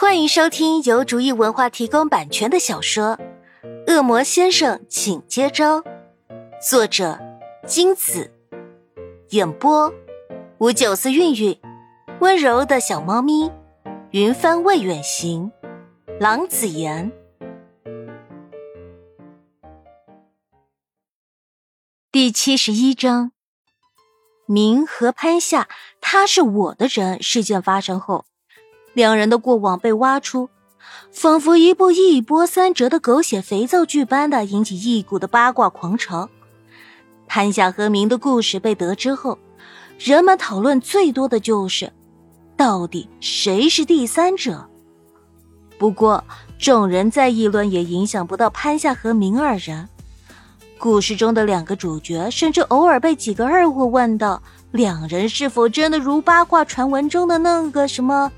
欢迎收听由竹意文化提供版权的小说《恶魔先生，请接招》，作者金子，演播五九四韵韵，温柔的小猫咪，云帆未远行，郎子言。第七十一章，明和潘夏，他是我的人。事件发生后。两人的过往被挖出，仿佛一部一波三折的狗血肥皂剧般的，引起一股的八卦狂潮。潘夏和明的故事被得知后，人们讨论最多的就是，到底谁是第三者？不过，众人再议论也影响不到潘夏和明二人。故事中的两个主角，甚至偶尔被几个二货问到，两人是否真的如八卦传闻中的那个什么？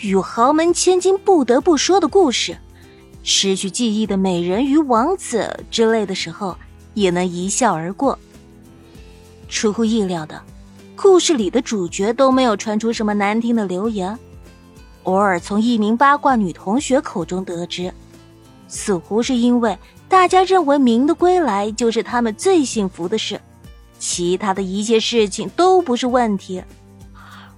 与豪门千金不得不说的故事，失去记忆的美人鱼王子之类的时候，也能一笑而过。出乎意料的，故事里的主角都没有传出什么难听的流言。偶尔从一名八卦女同学口中得知，似乎是因为大家认为明的归来就是他们最幸福的事，其他的一切事情都不是问题。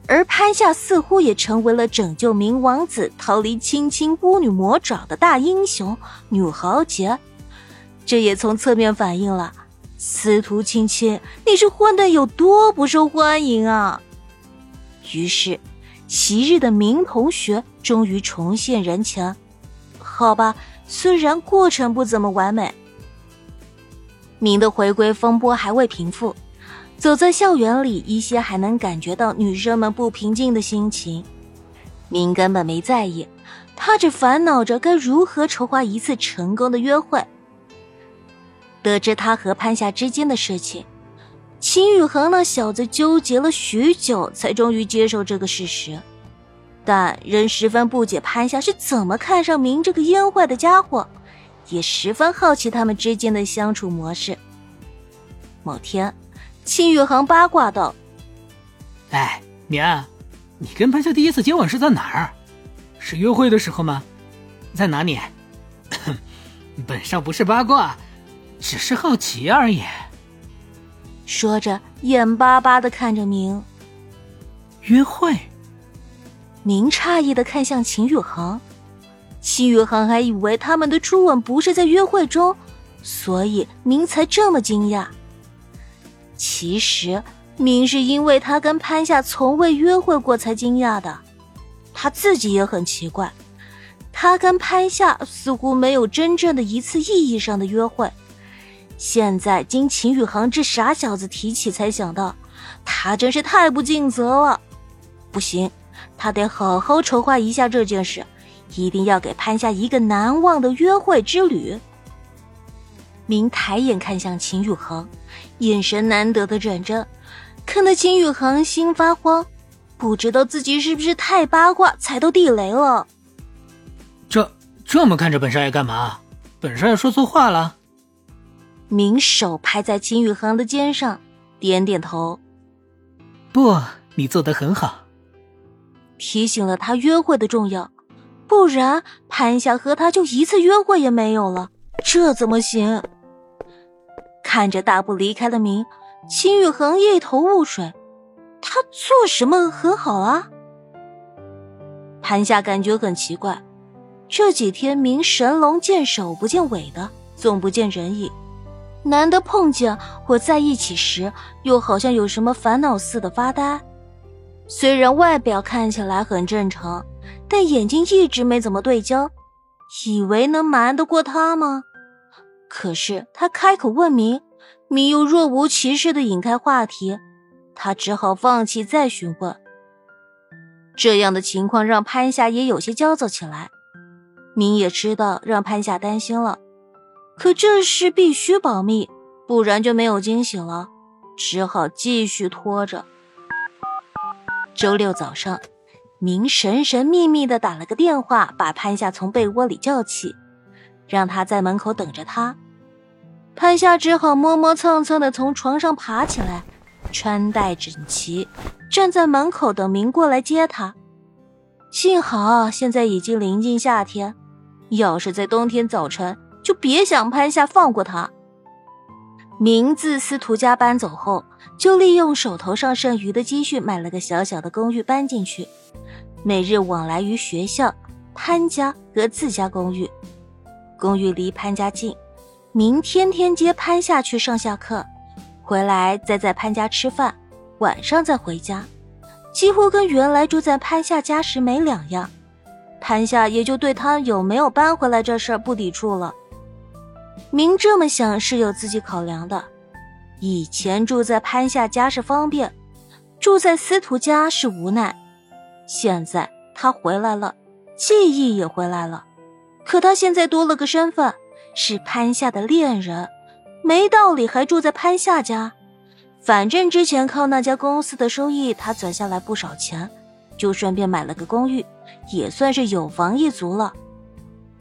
而潘夏似乎也成为了拯救明王子逃离青青巫女魔爪的大英雄女豪杰，这也从侧面反映了司徒青青你是混的有多不受欢迎啊！于是，昔日的明同学终于重现人前，好吧，虽然过程不怎么完美。明的回归风波还未平复。走在校园里，依稀还能感觉到女生们不平静的心情。明根本没在意，他只烦恼着该如何筹划一次成功的约会。得知他和潘夏之间的事情，秦宇恒那小子纠结了许久，才终于接受这个事实，但仍十分不解潘夏是怎么看上明这个烟坏的家伙，也十分好奇他们之间的相处模式。某天。秦宇航八卦道：“哎，明，你跟潘夏第一次接吻是在哪儿？是约会的时候吗？在哪里？本上不是八卦，只是好奇而已。”说着，眼巴巴的看着明。约会？明诧异的看向秦宇航，秦宇航还以为他们的初吻不是在约会中，所以明才这么惊讶。其实，明是因为他跟潘夏从未约会过才惊讶的。他自己也很奇怪，他跟潘夏似乎没有真正的一次意义上的约会。现在经秦宇航这傻小子提起，才想到，他真是太不尽责了。不行，他得好好筹划一下这件事，一定要给潘夏一个难忘的约会之旅。明抬眼看向秦宇恒，眼神难得的认真，看得秦宇恒心发慌，不知道自己是不是太八卦踩到地雷了。这这么看着本少爷干嘛？本少爷说错话了？明手拍在秦宇恒的肩上，点点头。不，你做的很好，提醒了他约会的重要，不然潘夏和他就一次约会也没有了，这怎么行？看着大步离开的明，秦宇恒一头雾水。他做什么和好啊？潘夏感觉很奇怪，这几天明神龙见首不见尾的，总不见人影。难得碰见或在一起时，又好像有什么烦恼似的发呆。虽然外表看起来很正常，但眼睛一直没怎么对焦，以为能瞒得过他吗？可是他开口问明，明又若无其事的引开话题，他只好放弃再询问。这样的情况让潘夏也有些焦躁起来。明也知道让潘夏担心了，可这事必须保密，不然就没有惊喜了，只好继续拖着。周六早上，明神神秘秘的打了个电话，把潘夏从被窝里叫起。让他在门口等着他，潘夏只好磨磨蹭蹭的从床上爬起来，穿戴整齐，站在门口等明过来接他。幸好现在已经临近夏天，要是在冬天早晨，就别想潘夏放过他。明自司徒家搬走后，就利用手头上剩余的积蓄买了个小小的公寓搬进去，每日往来于学校、潘家和自家公寓。公寓离潘家近，明天天接潘夏去上下课，回来再在潘家吃饭，晚上再回家。几乎跟原来住在潘夏家时没两样，潘夏也就对他有没有搬回来这事儿不抵触了。明这么想是有自己考量的，以前住在潘夏家是方便，住在司徒家是无奈。现在他回来了，记忆也回来了，可他现在多了个身份，是潘夏的恋人，没道理还住在潘夏家。反正之前靠那家公司的收益，他攒下来不少钱，就顺便买了个公寓，也算是有房一族了。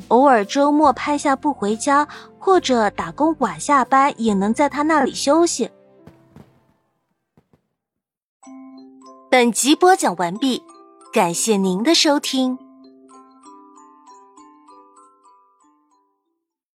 偶尔周末拍下不回家，或者打工晚下班，也能在他那里休息。本集播讲完毕，感谢您的收听。